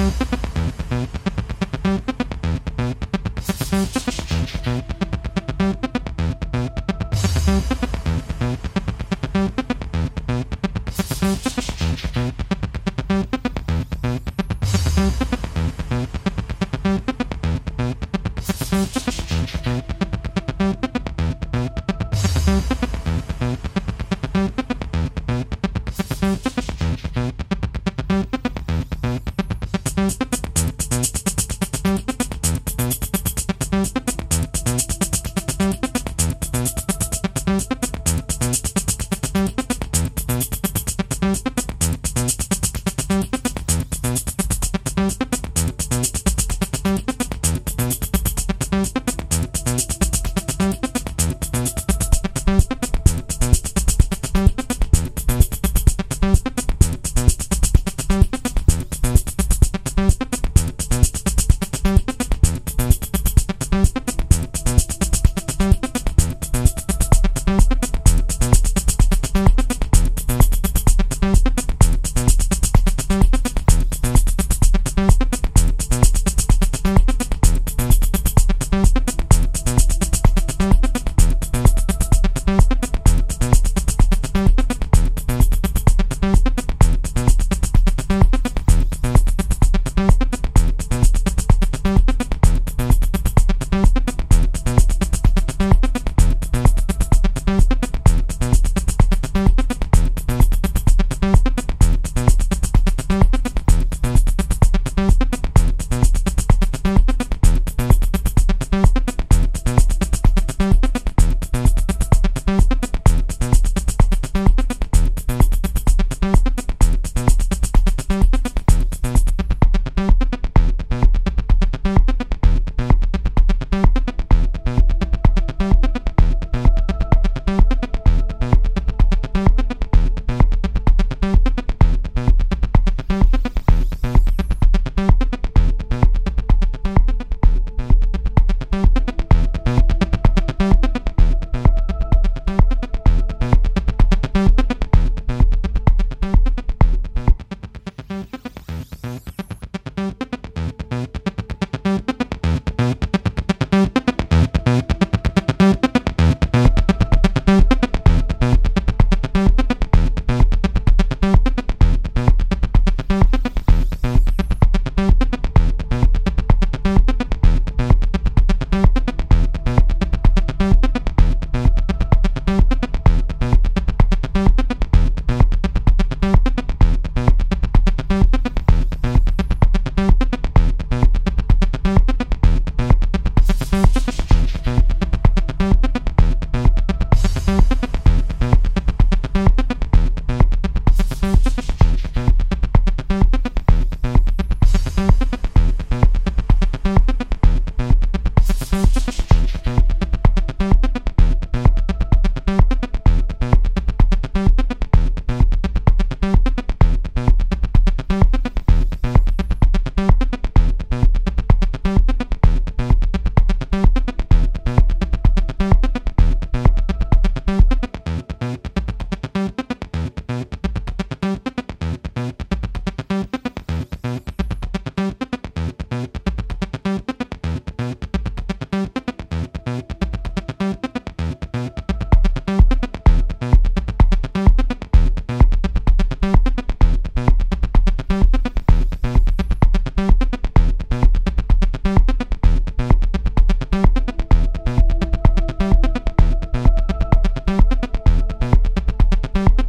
Thank you. you